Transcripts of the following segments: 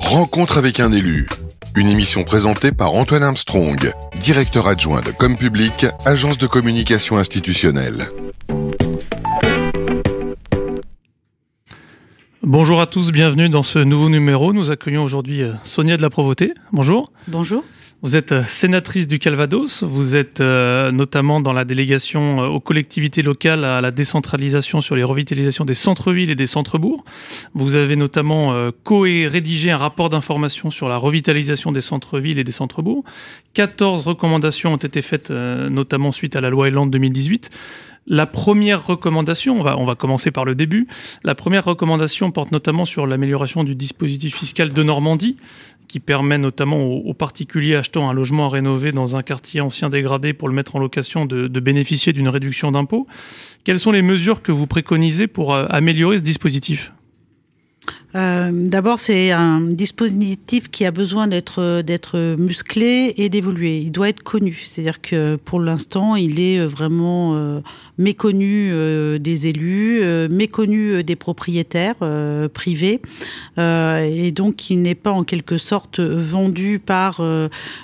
Rencontre avec un élu. Une émission présentée par Antoine Armstrong, directeur adjoint de Com Public, agence de communication institutionnelle. Bonjour à tous, bienvenue dans ce nouveau numéro. Nous accueillons aujourd'hui euh, Sonia de la Provoté. Bonjour. Bonjour. Vous êtes euh, sénatrice du Calvados, vous êtes euh, notamment dans la délégation aux collectivités locales à la décentralisation sur les revitalisations des centres-villes et des centres-bourgs. Vous avez notamment co-rédigé un rapport d'information sur la revitalisation des centres-villes et des centres-bourgs. 14 recommandations ont été faites notamment suite à la loi Elan 2018. La première recommandation, on va, on va commencer par le début, la première recommandation porte notamment sur l'amélioration du dispositif fiscal de Normandie, qui permet notamment aux, particuliers achetant un logement à rénover dans un quartier ancien dégradé pour le mettre en location de, bénéficier d'une réduction d'impôt. Quelles sont les mesures que vous préconisez pour euh, améliorer ce dispositif? Euh, D'abord, c'est un dispositif qui a besoin d'être d'être musclé et d'évoluer. Il doit être connu. C'est-à-dire que pour l'instant, il est vraiment euh, méconnu euh, des élus, euh, méconnu des propriétaires euh, privés, et donc il n'est pas en quelque sorte vendu par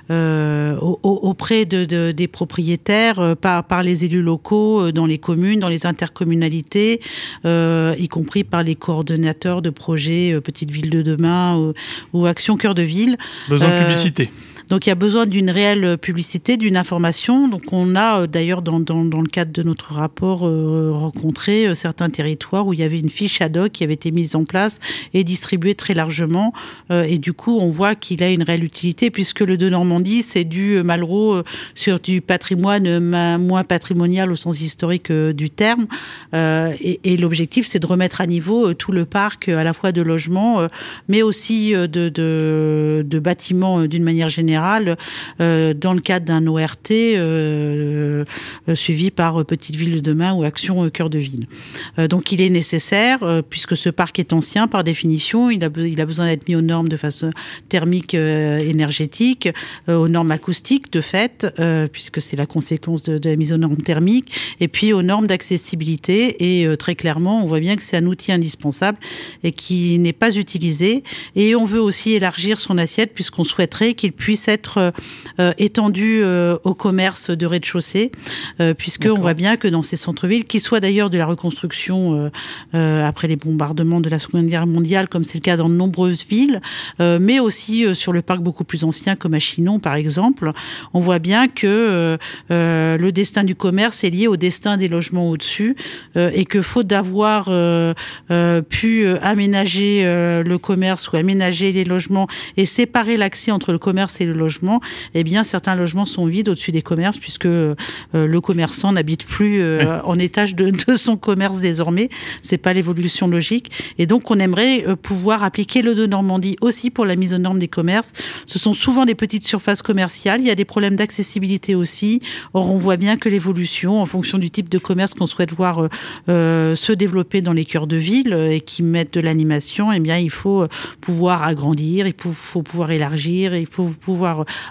auprès de, des propriétaires, par par les élus locaux, dans les communes, dans les intercommunalités, y compris par les coordonnateurs de projets Petite Ville de demain ou, ou Action Cœur de Ville. Besoin de publicité. Donc il y a besoin d'une réelle publicité, d'une information. Donc on a euh, d'ailleurs dans, dans, le cadre de notre rapport euh, rencontré euh, certains territoires où il y avait une fiche ad hoc qui avait été mise en place et distribuée très largement. et du coup on voit qu'il a une réelle utilité puisque le de Normandie c'est du Malraux sur du patrimoine moins patrimonial au sens historique du terme. et, l'objectif c'est de remettre à niveau tout le parc à la fois de logements mais aussi de, de bâtiments d'une manière générale euh, dans le cadre d'un ORT euh, euh, suivi par Petite Ville de demain ou Action Cœur de Ville. donc il est nécessaire, puisque ce parc est ancien par définition, il a, besoin d'être mis aux normes de façon thermique énergétique, aux normes acoustiques de fait, puisque c'est la conséquence de, de, la mise aux normes thermiques, et puis aux normes d'accessibilité. Et très clairement, on voit bien que c'est un outil indispensable et qui n'est pas utilisé. Et on veut aussi élargir son assiette puisqu'on souhaiterait qu'il puisse être euh, étendu euh, au commerce de rez-de-chaussée, euh, puisque on voit bien que dans ces centres-villes, qui soient d'ailleurs de la reconstruction après les bombardements de la Seconde Guerre mondiale, comme c'est le cas dans de nombreuses villes, mais aussi sur le parc beaucoup plus ancien comme à Chinon par exemple, on voit bien que le destin du commerce est lié au destin des logements au-dessus et que faute d'avoir pu aménager le commerce ou aménager les logements et séparer l'accès entre le commerce et le logement, eh bien certains logements sont vides au-dessus des commerces puisque euh, le commerçant n'habite plus euh, en étage de, de, son commerce désormais. C'est pas l'évolution logique. Et donc on aimerait euh, pouvoir appliquer le de Normandie aussi pour la mise aux normes des commerces. Ce sont souvent des petites surfaces commerciales. Il y a des problèmes d'accessibilité aussi. Or on voit bien que l'évolution, en fonction du type de commerce qu'on souhaite voir euh, se développer dans les cœurs de ville et qui mettent de l'animation, eh bien il faut pouvoir agrandir, il faut pouvoir élargir, il faut pouvoir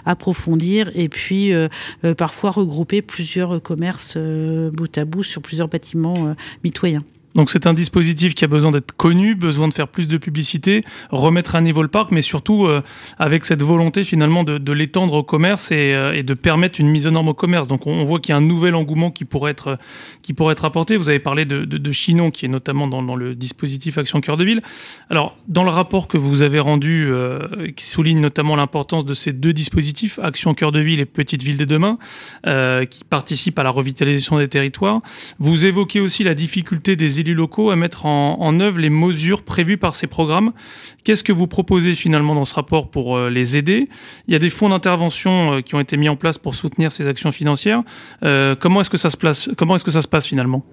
approfondir et puis euh, euh, parfois regrouper plusieurs commerces euh, bout à bout sur plusieurs bâtiments mitoyens. Donc c'est un dispositif qui a besoin d'être connu, besoin de faire plus de publicité, remettre à niveau le parc, mais surtout euh, avec cette volonté finalement de, de l'étendre au commerce et, euh, et, de permettre une mise aux normes au commerce. Donc on, voit qu'il y a un nouvel engouement qui pourrait être, qui pourrait être apporté. Vous avez parlé de, de, de Chinon qui est notamment dans, dans, le dispositif Action Cœur de Ville. Alors dans le rapport que vous avez rendu, euh, qui souligne notamment l'importance de ces deux dispositifs, Action Cœur de Ville et Petite Ville de demain, euh, qui participent à la revitalisation des territoires, vous évoquez aussi la difficulté des élus locaux à mettre en, en, œuvre les mesures prévues par ces programmes. Qu'est-ce que vous proposez finalement dans ce rapport pour euh, les aider? Il y a des fonds d'intervention euh, qui ont été mis en place pour soutenir ces actions financières. Euh, comment est-ce que ça se place Comment est-ce que ça se passe finalement?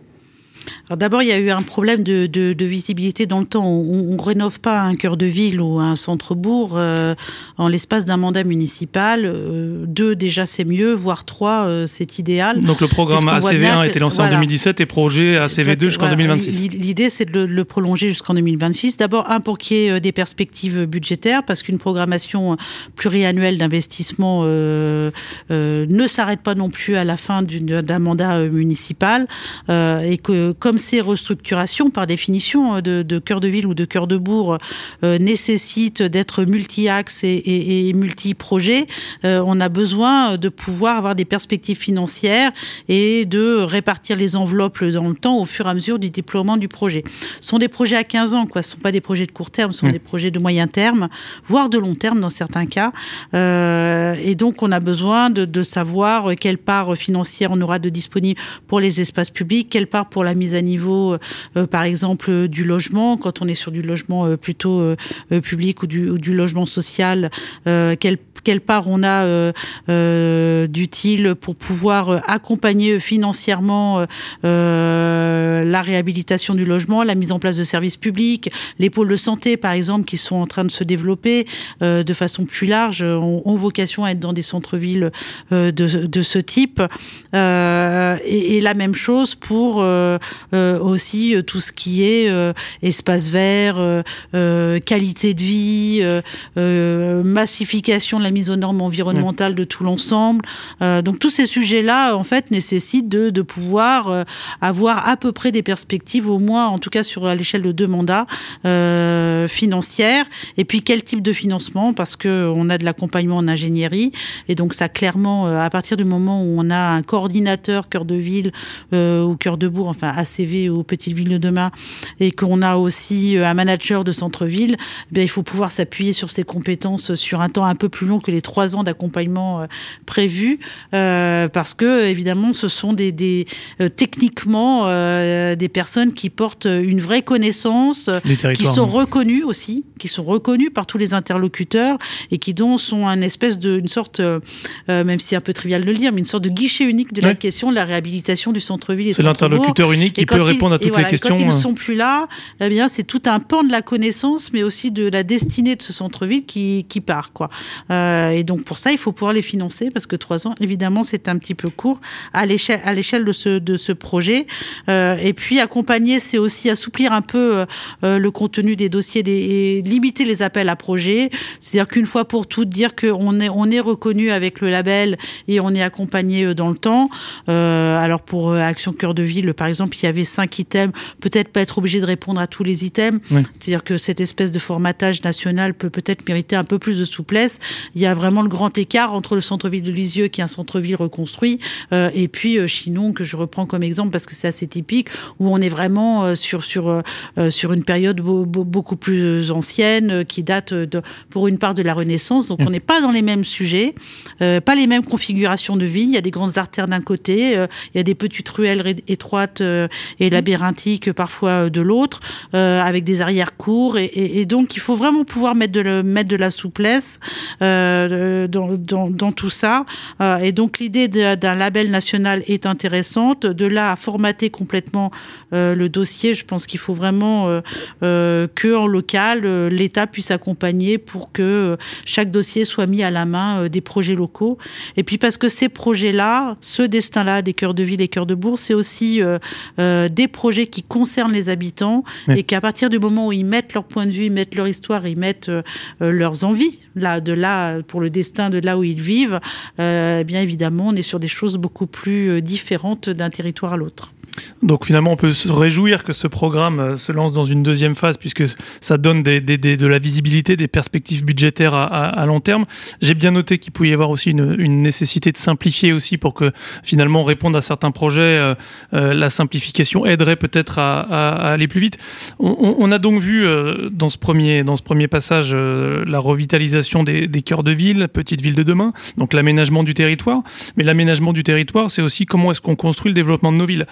D'abord, il y a eu un problème de, de, de visibilité dans le temps. On, ne rénove pas un cœur de ville ou un centre-bourg euh, en l'espace d'un mandat municipal. Euh, deux, déjà, c'est mieux, voire trois, euh, c'est idéal. Donc le programme ACV1 a été lancé voilà. en 2017 et projet ACV2 jusqu'en voilà. 2026. L'idée, c'est de le, le, prolonger jusqu'en 2026. D'abord, un, pour qu'il y ait des perspectives budgétaires, parce qu'une programmation pluriannuelle d'investissement ne s'arrête pas non plus à la fin d'un mandat municipal et que comme ces restructurations, par définition, de, de cœur de ville ou de cœur de bourg, nécessitent d'être multi-axes et, et, et multi-projets, on a besoin de pouvoir avoir des perspectives financières et de répartir les enveloppes dans le temps au fur et à mesure du déploiement du projet. Ce sont des projets à 15 ans, quoi. Ce ne sont pas des projets de court terme, ce sont mmh. des projets de moyen terme, voire de long terme dans certains cas. Euh, et donc, on a besoin de, de, savoir quelle part financière on aura de disponible pour les espaces publics, quelle part pour la mise à niveau, euh, par exemple, du logement, quand on est sur du logement euh, plutôt euh, public ou du, ou du, logement social, euh, quelle quelle part on a euh, euh, d'utile pour pouvoir euh, accompagner financièrement la réhabilitation du logement, la mise en place de services publics, les pôles de santé par exemple qui sont en train de se développer de façon plus large, ont, vocation à être dans des centres-villes de, de, ce type. Et, et, la même chose pour aussi tout ce qui est espace vert, qualité de vie, massification de la mise aux normes environnementales de tout l'ensemble. Euh, donc tous ces sujets-là, en fait, nécessitent de, de pouvoir euh, avoir à peu près des perspectives, au moins, en tout cas sur à l'échelle de deux mandats euh, financières. Et puis quel type de financement? Parce que on a de l'accompagnement en ingénierie, et donc ça clairement, euh, à partir du moment où on a un coordinateur cœur de ville ou cœur de bourg, enfin ACV ou petite ville de demain, et qu'on a aussi un manager de centre-ville, ben, il faut pouvoir s'appuyer sur ses compétences sur un temps un peu plus long que les trois ans d'accompagnement euh, prévus, euh, parce que évidemment, ce sont des, des euh, techniquement des personnes qui portent une vraie connaissance, qui sont reconnues aussi, qui sont reconnues par tous les interlocuteurs et qui donc sont un espèce de, une sorte, euh, même si c'est un peu trivial de le dire, mais une sorte de guichet unique de la question de la réhabilitation du centre-ville. C'est l'interlocuteur unique qui peut répondre à toutes voilà, les questions. Quand ils ne sont plus là, eh bien, c'est tout un pan de la connaissance, mais aussi de la destinée de ce centre-ville qui, qui part, quoi. Euh, euh, et donc pour ça, il faut pouvoir les financer parce que trois ans, évidemment, c'est un petit peu court à l'échelle à l'échelle de ce de ce projet. Euh, et puis accompagner, c'est aussi assouplir un peu euh, le contenu des dossiers des, et limiter les appels à projets. C'est-à-dire qu'une fois pour toutes, dire qu'on est on est reconnu avec le label et on est accompagné dans le temps. alors pour Action Cœur de Ville, par exemple, il y avait cinq items. Peut-être pas être obligé de répondre à tous les items. Oui. C'est-à-dire que cette espèce de formatage national peut peut-être mériter un peu plus de souplesse. Il y a vraiment le grand écart entre le centre-ville de Lisieux, qui est un centre-ville reconstruit, euh, et puis euh, Chinon, que je reprends comme exemple parce que c'est assez typique, où on est vraiment euh, sur, sur, sur une période beau, beau, beaucoup plus ancienne, qui date de, pour une part de la Renaissance. Donc mmh. on n'est pas dans les mêmes sujets, pas les mêmes configurations de vie. Il y a des grandes artères d'un côté, il y a des petites ruelles étroites et labyrinthiques parfois de l'autre, avec des arrières courts. Et, et, et, donc il faut vraiment pouvoir mettre de, le, mettre de la souplesse. Euh, euh, dans, dans, dans, tout ça. Euh, et donc l'idée d'un label national est intéressante. De là à formater complètement euh, le dossier, je pense qu'il faut vraiment que en local, l'État puisse accompagner pour que chaque dossier soit mis à la main des projets locaux. Et puis parce que ces projets-là, ce destin-là des cœurs de ville et cœurs de bourg, c'est aussi des projets qui concernent les habitants oui. et qu'à partir du moment où ils mettent leur point de vue, ils mettent leur histoire, ils mettent leurs envies là de là pour le destin de là où ils vivent, euh, bien évidemment, on est sur des choses beaucoup plus euh, différentes d'un territoire à l'autre. Donc finalement, on peut se réjouir que ce programme euh, se lance dans une deuxième phase puisque ça donne de la visibilité, des perspectives budgétaires à, long terme. J'ai bien noté qu'il pouvait y avoir aussi une, nécessité de simplifier aussi pour que finalement répondre à certains projets, euh, euh, la simplification aiderait peut-être à, aller plus vite. On, a donc vu euh, dans ce premier dans ce premier passage euh, la revitalisation des, des cœurs de ville, petites villes de demain, donc l'aménagement du territoire. Mais l'aménagement du territoire, c'est aussi comment est-ce qu'on construit le développement de nos villes.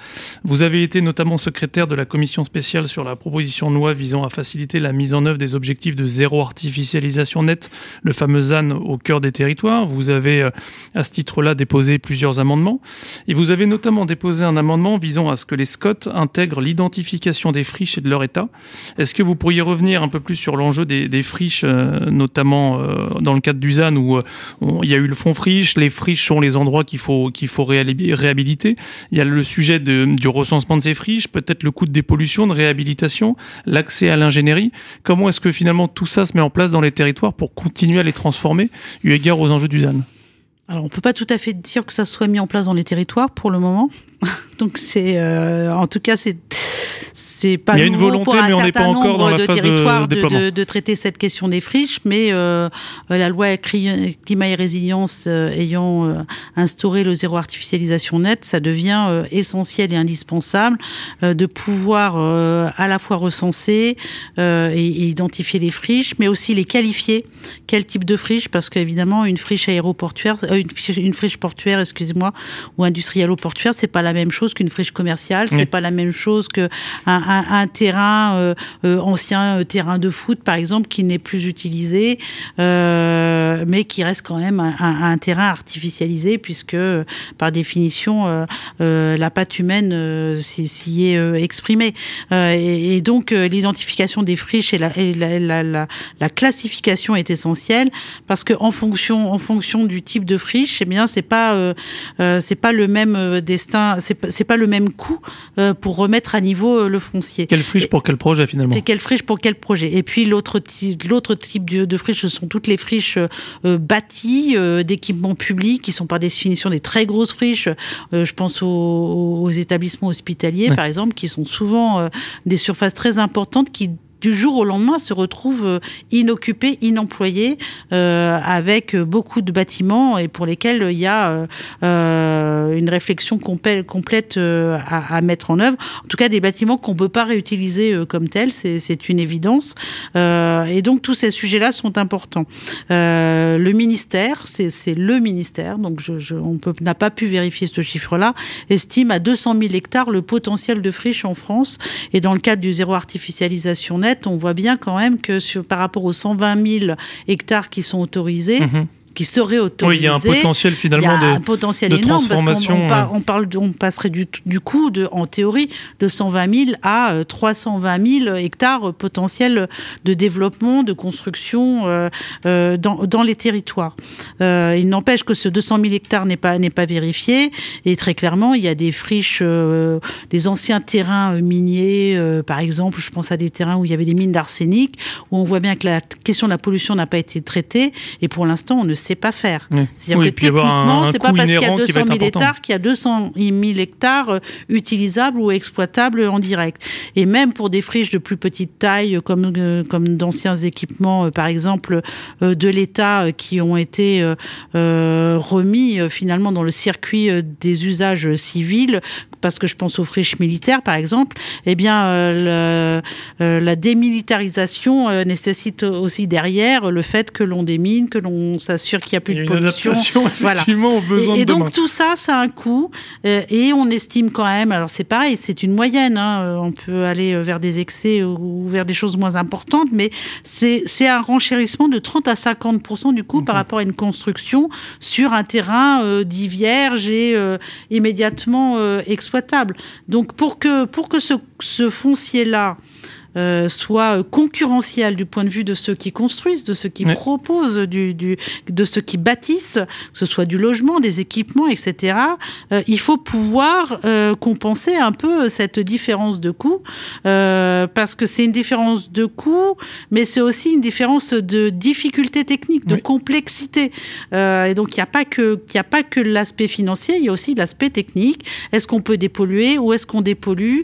Vous avez été notamment secrétaire de la commission spéciale sur la proposition de loi visant à faciliter la mise en œuvre des objectifs de zéro artificialisation nette, le fameux ZAN au cœur des territoires. Vous avez euh, à ce titre-là déposé plusieurs amendements et vous avez notamment déposé un amendement visant à ce que les SCOT intègrent l'identification des friches et de leur état. Est-ce que vous pourriez revenir un peu plus sur l'enjeu des, des friches, euh, notamment euh, dans le cadre du ZAN où euh, il y a eu le fonds friche, les friches sont les endroits qu'il faut, faut réhabiliter. Il y a le sujet de, du recensement de ces friches, peut-être le coût de dépollution, de réhabilitation, l'accès à l'ingénierie. Comment est-ce que finalement tout ça se met en place dans les territoires pour continuer à les transformer, eu égard aux enjeux du ZAN alors, on peut pas tout à fait dire que ça soit mis en place dans les territoires pour le moment. Donc, c'est, euh, en tout cas, c'est c'est pas Il y a une volonté, pour un mais on n'est pas certain encore dans la de phase territoires de, de- de traiter cette question des friches, mais euh, la loi climat et résilience euh, ayant euh, instauré le zéro artificialisation net, ça devient euh, essentiel et indispensable de pouvoir à la fois recenser et, et identifier les friches, mais aussi les qualifier. Quel type de friche? Parce qu'évidemment, une friche aéroportuaire, une, friche, une friche portuaire, excusez-moi, ou industrialo-portuaire, c'est pas la même chose qu'une friche commerciale. Oui. C'est pas la même chose que un, un- un terrain euh, euh, ancien euh, terrain de foot, par exemple, qui n'est plus utilisé, euh, mais qui reste quand même un, terrain artificialisé, puisque par définition, la patte humaine s'y est exprimée. Et, et donc, l'identification des friches et la, et la, la, la- la classification est essentielle parce que en fonction, en fonction du type de friche, eh bien, c'est pas, euh, euh, c'est pas le même euh, destin, c'est pas, c'est pas le même coût pour remettre à niveau le foncier. Quelle friche pour quel projet finalement? C'est quelle friche pour quel projet? Et puis l'autre type, l'autre type de, de friche, ce sont toutes les friches bâties d'équipements publics qui sont par définition des très grosses friches. Je pense aux, aux établissements hospitaliers, Ouais. par exemple, qui sont souvent des surfaces très importantes qui du jour au lendemain se retrouvent euh, inoccupés, inemployés, euh, avec beaucoup de bâtiments et pour lesquels il y a euh, euh, une réflexion complè- complète euh, à, mettre en œuvre. En tout cas, des bâtiments qu'on peut pas réutiliser comme tels, c'est une évidence. Et donc tous ces sujets-là sont importants. Le ministère, c'est le ministère, donc je, je, on n'a pas pu vérifier ce chiffre-là, estime à 200 000 hectares le potentiel de friche en France. Et dans le cadre du zéro artificialisation net, on voit bien quand même que par rapport aux 120 000 hectares qui sont autorisés, Mhm. Qui seraient Oui, autorisés, il y a un potentiel il y finalement a un de. potentiel de énorme parce qu'on transformation, on, parle, on passerait du, du coup de, en théorie, de 120 000 à euh, 320 000 hectares potentiels de développement, de construction euh, euh, dans, dans les territoires. Euh, il n'empêche que ce 200 000 hectares n'est pas n'est pas vérifié et très clairement il y a des friches, euh, des anciens terrains euh, miniers, euh, par exemple, je pense à des terrains où il y avait des mines d'arsenic, où on voit bien que la question de la pollution n'a pas été traitée et pour l'instant on ne sait pas faire. Ouais. C'est-à-dire Oui, que techniquement, c'est pas parce qu'il y a inhérent qui va 200 être 000 important. hectares qu'il y a 200 000 hectares euh, utilisables ou exploitables en direct. Et même pour des friches de plus petite taille, euh, comme euh, comme d'anciens équipements, euh, par exemple euh, de l'État, qui ont été remis finalement dans le circuit des usages civils, parce que je pense aux friches militaires, par exemple. Eh bien, euh, le- euh, la démilitarisation euh, nécessite aussi derrière le fait que l'on démine, que l'on s'assure qu'il n'y a plus Il y a de une pollution. adaptation Voilà. effectivement aux besoins Et, et de demain. donc tout ça, ça a un coût, et on estime quand même. Alors c'est pareil, c'est une moyenne. hein, on peut aller vers des excès ou vers des choses moins importantes, mais c'est un renchérissement de 30 à 50% du coût par rapport à une construction sur un terrain dit vierge et immédiatement euh, Donc pour que pour que ce, ce foncier là euh, soit concurrentiel du point de vue de ceux qui construisent, de ceux qui proposent, du, du, de ceux qui bâtissent, que ce soit du logement, des équipements, etc. euh, il faut pouvoir euh, compenser un peu cette différence de coût, parce que c'est une différence de coût, mais c'est aussi une différence de difficulté technique, de Oui. complexité. Et donc il n'y a pas que il y a pas que l'aspect financier, il y a aussi l'aspect technique. Est-ce qu'on peut dépolluer Où est-ce qu'on dépollue?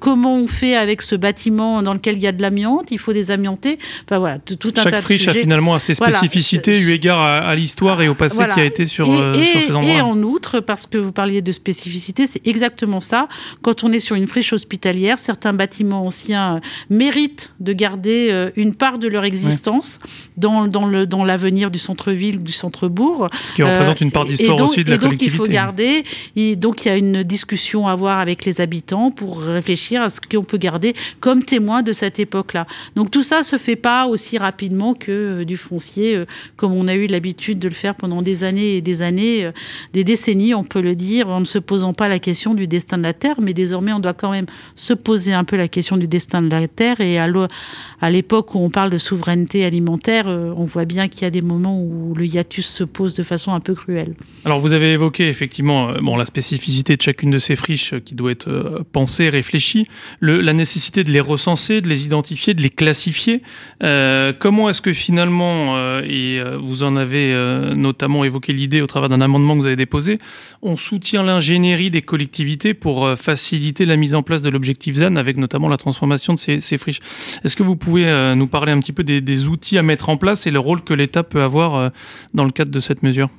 Comment on fait avec ce bâtiment dans lequel il y a de l'amiante Il faut désamianter. Enfin voilà, tout un tas Chaque de friche a finalement ses Voilà. spécificités eu égard à, à l'histoire et au passé Voilà. qui a été sur, et, euh, et- sur ces et endroits. en outre, parce que vous parliez de spécificité, c'est exactement ça. Quand on est sur une friche hospitalière, certains bâtiments anciens euh, méritent de garder euh, une part de leur existence dans, dans le dans l'avenir du centre-ville, du centre-bourg. Ce qui représente une part Euh, d'histoire et aussi de la et donc collectivité. il faut garder. Et donc il y a une discussion à avoir avec les habitants pour réfléchir à ce qu'on peut garder comme témoin de cette époque-là. Donc tout ça se fait pas aussi rapidement que euh, du foncier, euh, comme on a eu l'habitude de le faire pendant des années et des années, euh, des décennies, on peut le dire, en ne se posant pas la question du destin de la Terre, mais désormais on doit quand même se poser un peu la question du destin de la Terre. Et à l'époque où on parle de souveraineté alimentaire, on voit bien qu'il y a des moments où le hiatus se pose de façon un peu cruelle. Alors vous avez évoqué effectivement bon, la spécificité de chacune de ces friches qui doit être pensée, réfléchie, la nécessité nécessité de les recenser, de les identifier, de les classifier. Euh, comment est-ce que finalement, euh, et euh, vous en avez notamment évoqué l'idée au travers d'un amendement que vous avez déposé, on soutient l'ingénierie des collectivités pour faciliter la mise en place de l'objectif ZAN avec notamment la transformation de ces, friches. Est-ce que vous pouvez nous parler un petit peu des, des, outils à mettre en place et le rôle que l'État peut avoir dans le cadre de cette mesure?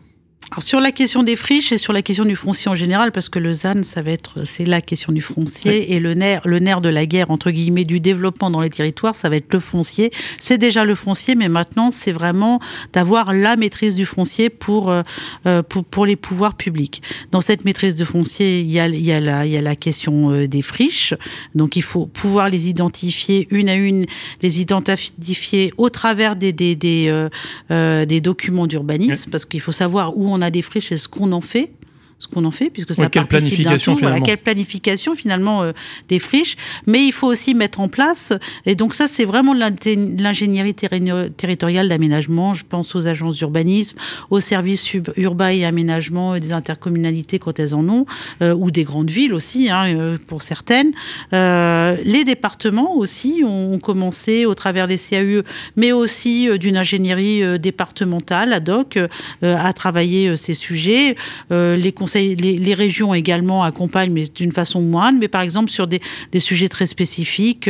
Alors sur la question des friches et sur la question du foncier en général, parce que le ZAN, ça va être, c'est la question du foncier et le nerf, le nerf de la guerre entre guillemets du développement dans les territoires, ça va être le foncier. C'est déjà le foncier, mais maintenant c'est vraiment d'avoir la maîtrise du foncier pour, euh, euh, pour pour les pouvoirs publics. Dans cette maîtrise de foncier, il y a il y a la il y a la question euh, des friches, donc il faut pouvoir les identifier une à une, les identifier au travers des des des, des documents d'urbanisme, parce qu'il faut savoir où on a des friches et ce qu'on en fait ce qu'on en fait, puisque ça quelle planification finalement. quelle planification finalement euh, des friches. Mais il faut aussi mettre en place, et donc ça c'est vraiment l'ingénierie territoriale d'aménagement. Je pense aux agences d'urbanisme, aux services urbains et aménagement et des intercommunalités quand elles en ont, euh, ou des grandes villes aussi hein, euh, pour certaines. les départements aussi ont commencé au travers des CAUE, mais aussi d'une ingénierie départementale ad hoc à travailler ces sujets. les les, régions également accompagnent, mais d'une façon moindre. Mais par exemple, sur des, sujets très spécifiques,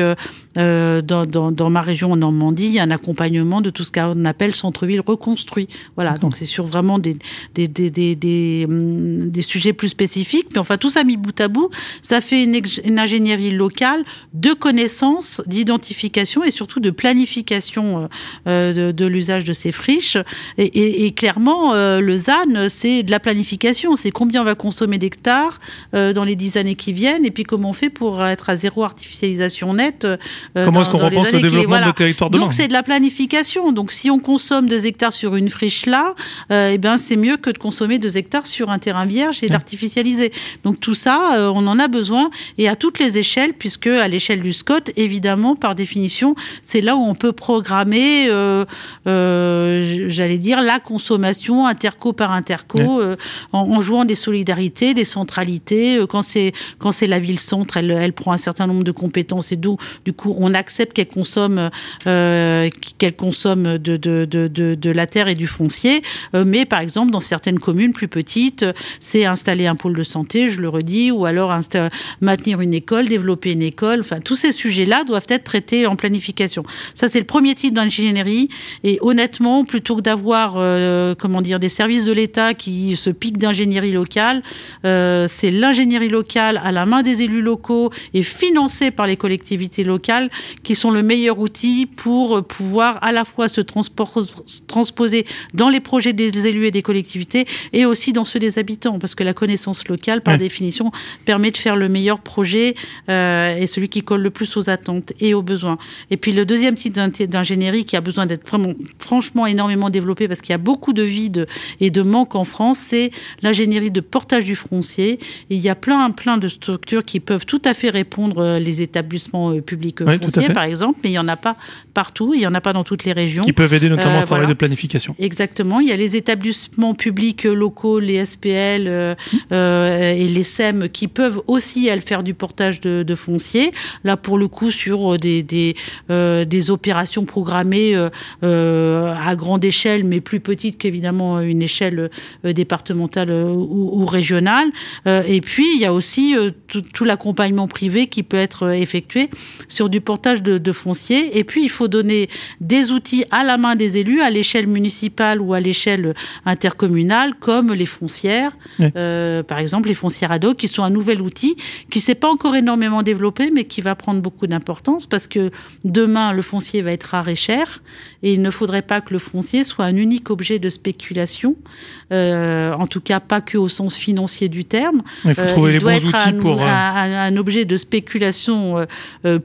euh, euh, dans, ma région en Normandie, il y a un accompagnement de tout ce qu'on appelle centre-ville reconstruit. Voilà, donc c'est sur vraiment des, des, des, hum, des, sujets plus spécifiques. Mais enfin, tout ça mis bout à bout, ça fait une, ingénierie locale de connaissances, d'identification et surtout de planification euh, de, l'usage de ces friches. Et, clairement, le ZAN, c'est de la planification. C'est combien on va consommer d'hectares euh, dans les dix années qui viennent, et puis comment on fait pour être à zéro artificialisation nette. Euh, comment est-ce qu'on repense le développement de territoire demain Donc c'est de la planification. Donc si on consomme deux hectares sur une friche là, euh, eh ben c'est mieux que de consommer deux hectares sur un terrain vierge et d'artificialiser. Donc tout ça, on en a besoin et à toutes les échelles, puisque à l'échelle du SCOT, évidemment, par définition, c'est là où on peut programmer, j'allais dire, la consommation interco par interco, en, en, jouant des solidarités, des centralités. Euh, quand c'est quand c'est la ville centre, elle, elle prend un certain nombre de compétences et d'où du coup on accepte qu'elle consomme euh, qu'elle consomme de, de, de, de, la terre et du foncier. Euh, mais par exemple dans certaines communes plus petites, c'est installer un pôle de santé, je le redis, ou alors maintenir une école, développer une école. Enfin tous ces sujets-là doivent être traités en planification. Ça c'est le premier type d'ingénierie. Et honnêtement, plutôt que d'avoir comment dire des services de l'État qui se piquent d'ingénierie locale. Euh, c'est l'ingénierie locale à la main des élus locaux et financée par les collectivités locales qui sont le meilleur outil pour pouvoir à la fois se transposer dans les projets des élus et des collectivités et aussi dans ceux des habitants parce que la connaissance locale par définition permet de faire le meilleur projet euh, et celui qui colle le plus aux attentes et aux besoins. Et puis le deuxième type d'ingénierie qui a besoin d'être vraiment franchement énormément développé parce qu'il y a beaucoup de vides et de manques en France, c'est l'ingénierie de portage du foncier. il y a plein, plein de structures qui peuvent tout à fait répondre, euh, les établissements euh, publics euh, fonciers par exemple, mais il n'y en a pas partout, il n'y en a pas dans toutes les régions. Qui peuvent aider notamment ce travail de planification. Exactement, il y a les établissements publics locaux, les SPL et les SEM qui peuvent aussi elles, faire du portage de, de foncier. Là, pour le coup, sur des, des, des opérations programmées à grande échelle, mais plus petites qu'évidemment une échelle départementale ou, régional. Euh, et puis, il y a aussi euh, tout, l'accompagnement privé qui peut être euh, effectué sur du portage de, de foncier. Et puis, il faut donner des outils à la main des élus, à l'échelle municipale ou à l'échelle intercommunale, comme les foncières, par exemple les foncières ad hoc, qui sont un nouvel outil qui s'est pas encore énormément développé, mais qui va prendre beaucoup d'importance parce que demain, le foncier va être rare et cher. Et il ne faudrait pas que le foncier soit un unique objet de spéculation, en tout cas pas que au sens financier du terme. Il faut trouver les bons outils un, pour. Euh, un, objet de spéculation euh,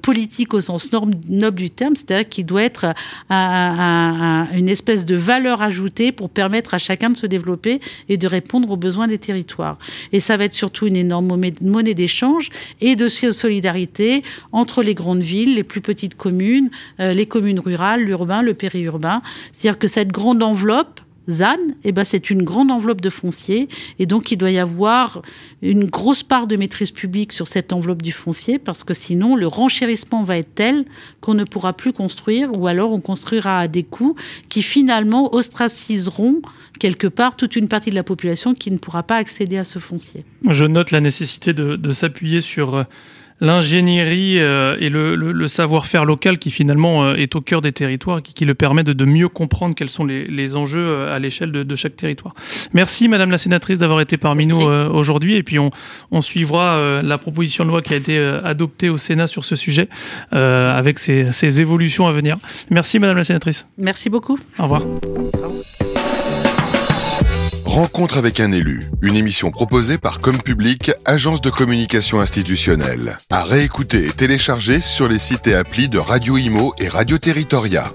euh, au sens noble du terme, c'est-à-dire qu'il doit être une espèce de valeur ajoutée pour permettre à chacun de se développer et de répondre aux besoins des territoires. Et ça va être surtout une énorme monnaie d'échange et de solidarité entre les grandes villes, les plus petites communes, les communes rurales, l'urbain, le périurbain. C'est-à-dire que cette grande enveloppe ZAN, eh ben, c'est une grande enveloppe de foncier. Et donc, il doit y avoir une grosse part de maîtrise publique sur cette enveloppe du foncier, parce que sinon, le renchérissement va être tel qu'on ne pourra plus construire, ou alors on construira à des coûts qui finalement ostraciseront quelque part toute une partie de la population qui ne pourra pas accéder à ce foncier. Je note la nécessité de, s'appuyer sur euh, l'ingénierie euh, et le, savoir-faire local qui finalement euh, est au cœur des territoires, qui, qui le permet de, mieux comprendre quels sont les, enjeux euh, à l'échelle de, chaque territoire. Merci Madame la sénatrice d'avoir été parmi nous aujourd'hui et puis on, suivra la proposition de loi qui a été adoptée au Sénat sur ce sujet avec ces évolutions à venir. Merci Madame la sénatrice. Merci beaucoup. Au revoir. Rencontre avec un élu, une émission proposée par Comme Public, agence de communication institutionnelle. À réécouter et télécharger sur les sites et applis de Radio Imo et Radio Territoria.